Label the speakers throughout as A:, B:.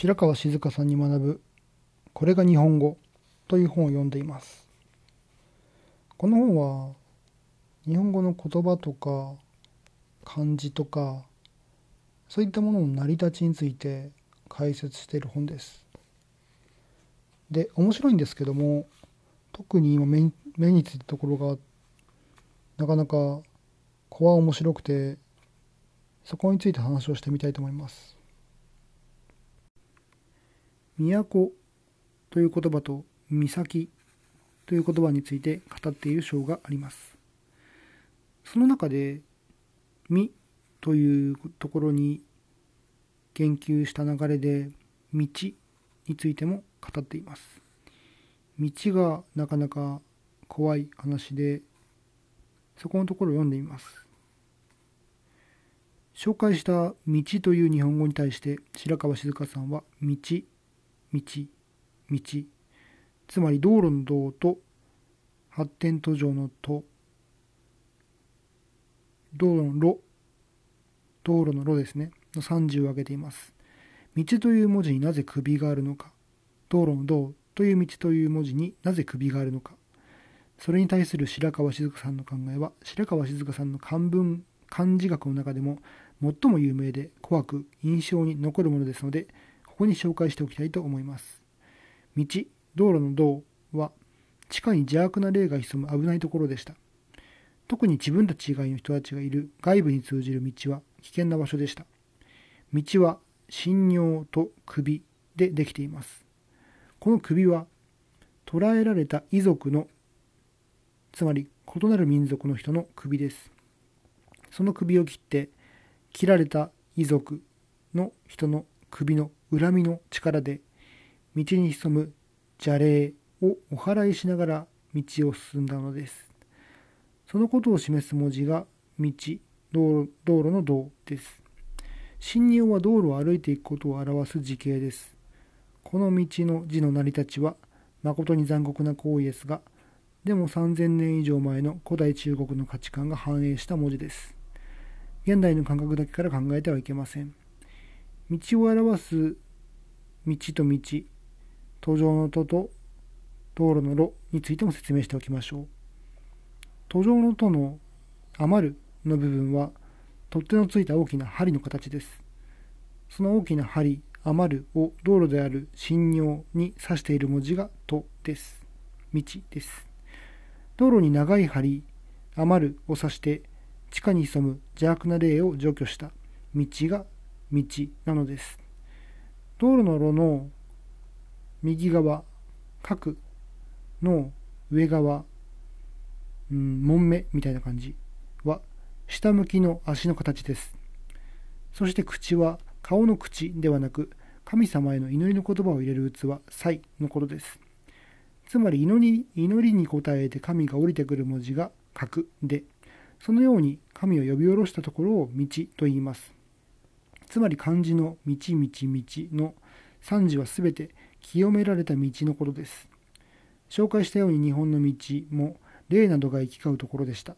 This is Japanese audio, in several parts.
A: 白川静香さんに学ぶこれが日本語という本を読んでいます。この本は日本語の言葉とか漢字とかそういったものの成り立ちについて解説している本です。で面白いんですけども特に今目に目についたところがなかなか子は面白くてそこについて話をしてみたいと思います。都という言葉と岬という言葉について語っている章があります。その中で「み」というところに言及した流れで「道」についても語っています。道がなかなか怖い話でそこのところを読んでみます。紹介した「道」という日本語に対して白川静香さんは「道」「道」「道」つまり道路の道と発展途上のと道路の路。道路の路ですね。の30を挙げています。道という文字になぜ首があるのか。道路の道という道という文字になぜ首があるのか。それに対する白川静香さんの考えは白川静香さんの漢文漢字学の中でも最も有名で怖く印象に残るものですのでここに紹介しておきたいと思います。道道路の道は地下に邪悪な霊が潜む危ないところでした。特に自分たち以外の人たちがいる外部に通じる道は危険な場所でした。道は信尿と首でできています。この首は捕らえられた遺族のつまり異なる民族の人の首です。その首を切って切られた遺族の人の首の恨みの力で道に潜む邪霊をお祓いしながら道を進んだのです。そのことを示す文字が道道路道路の道です。侵入は道路を歩いていくことを表す時形です。この道の字の成り立ちは誠に残酷な行為ですがでも3000年以上前の古代中国の価値観が反映した文字です。現代の感覚だけから考えてはいけません。道を表す道と道途上の途と道路の路についても説明しておきましょう。途上の途の余るの部分は取っ手のついた大きな針の形です。その大きな針余るを道路である信用に指している文字がとです。道です。道路に長い針余るを指して地下に潜む邪悪な霊を除去した道が道なのです。道路の路の右側角の上側、うん、門目みたいな感じは下向きの足の形です。そして口は顔の口ではなく神様への祈りの言葉を入れる器祭のことです。つまり祈り祈りに応えて神が降りてくる文字が角でそのように神を呼び下ろしたところを道と言います。つまり漢字の道道道の三字はすべて清められた道のことです。紹介したように日本の道も霊などが行き交うところでした。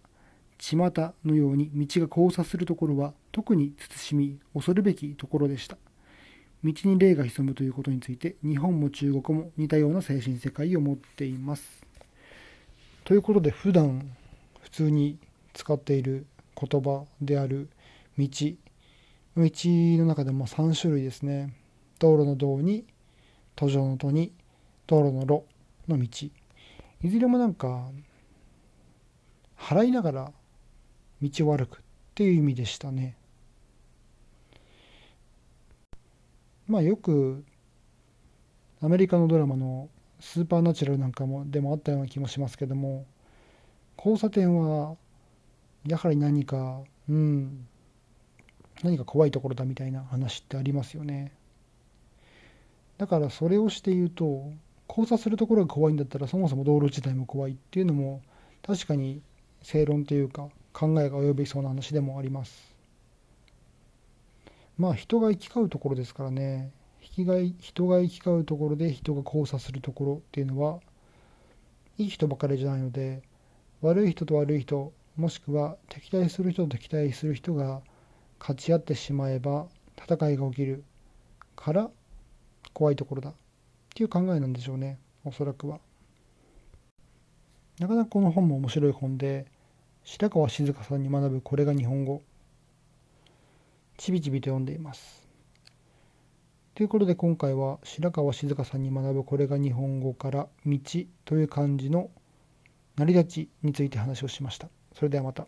A: 巷のように道が交差するところは特に慎み恐るべきところでした。道に霊が潜むということについて日本も中国も似たような精神世界を持っています。ということで普段普通に使っている言葉である道道の中でも3種類ですね。道路の道に途上の途に道路の路の道。いずれもなんか払いながら道を歩くっていう意味でしたね。まあよくアメリカのドラマのスーパーナチュラルなんかもでもあったような気もしますけども交差点はやはり何かうん何か怖いところだみたいな話ってありますよね。だからそれをして言うと交差するところが怖いんだったらそもそも道路自体も怖いっていうのも確かに正論というか考えが及びそうな話でもあります。まあ人が行き交うところですからね。人が人が行き交うところで人が交差するところっていうのはいい人ばかりじゃないので悪い人と悪い人もしくは敵対する人と敵対する人が勝ち合ってしまえば戦いが起きるから怖いところだっていう考えなんでしょうねおそらくは。なかなかこの本も面白い本で白川静香さんに学ぶこれが日本語ちびちびと読んでいます。ということで今回は白川静香さんに学ぶこれが日本語から道という漢字の成り立ちについて話をしました。それではまた。